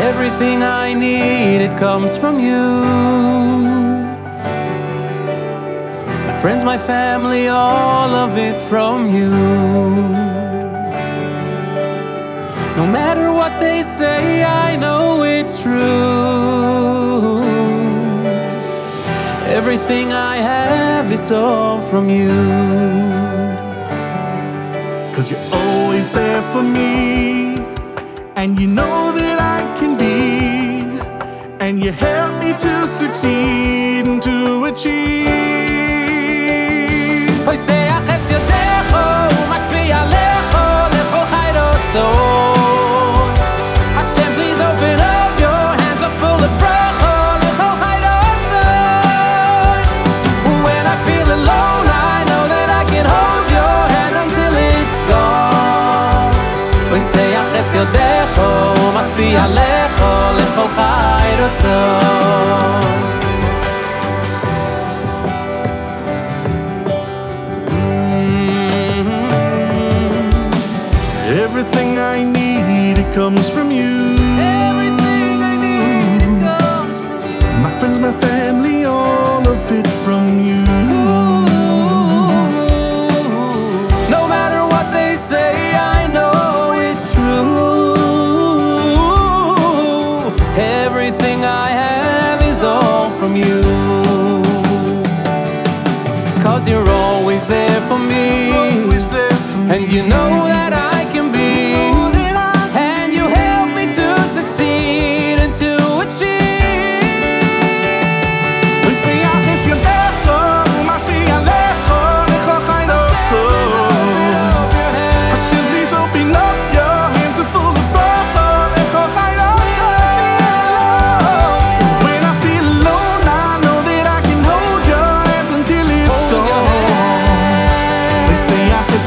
Everything I need, it comes from you. My friends, my family, all of it from you. No matter what they say, I know it's true. Everything I have, it's all from you. Cause you're always there for me, and you know that and you help me to succeed and to achieve. ומשפיע עליך לכל חי רצון. Everything I need, it comes from you. You're always there for me. There for me. And you know that I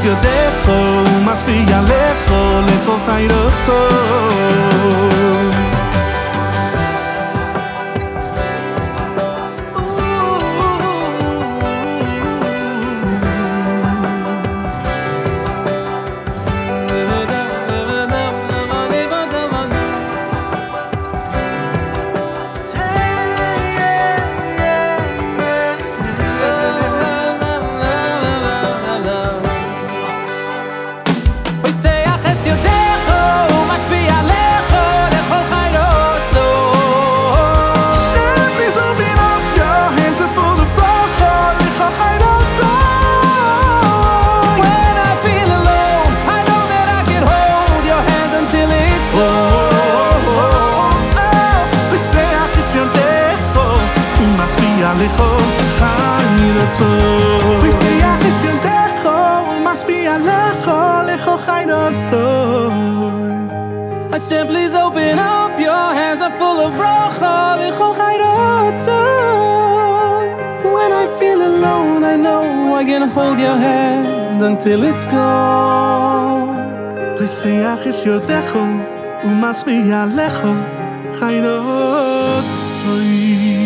Si yo dejo, más pilla lejos, lejos רצון. ושח es ידך, ומשפיע לכל לכל חי רצון. Hashem, please open up your hands are full of bracha לכל חי רצון. When I feel alone, I know I can hold your hand until it's gone. ושח es ידך, ומשפיע לכל חי רצון.